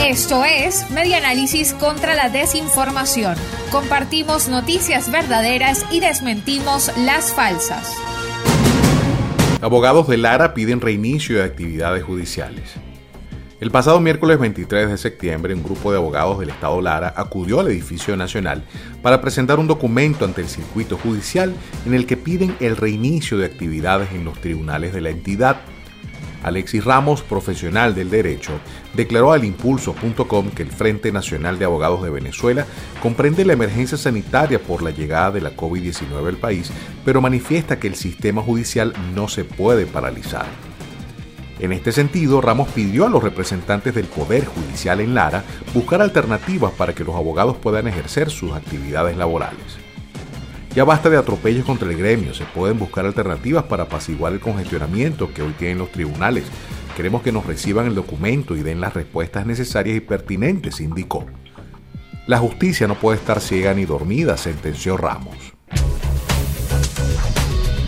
Esto es Media Análisis contra la Desinformación. Compartimos noticias verdaderas y desmentimos las falsas. Abogados de Lara piden reinicio de actividades judiciales. El pasado miércoles 23 de septiembre, un grupo de abogados del Estado Lara acudió al edificio nacional para presentar un documento ante el circuito judicial en el que piden el reinicio de actividades en los tribunales de la entidad Alexis Ramos, profesional del derecho, declaró al impulso.com que el Frente Nacional de Abogados de Venezuela comprende la emergencia sanitaria por la llegada de la COVID-19 al país, pero manifiesta que el sistema judicial no se puede paralizar. En este sentido, Ramos pidió a los representantes del Poder Judicial en Lara buscar alternativas para que los abogados puedan ejercer sus actividades laborales. Ya basta de atropellos contra el gremio, se pueden buscar alternativas para apaciguar el congestionamiento que hoy tienen los tribunales. Queremos que nos reciban el documento y den las respuestas necesarias y pertinentes, indicó. La justicia no puede estar ciega ni dormida, sentenció Ramos.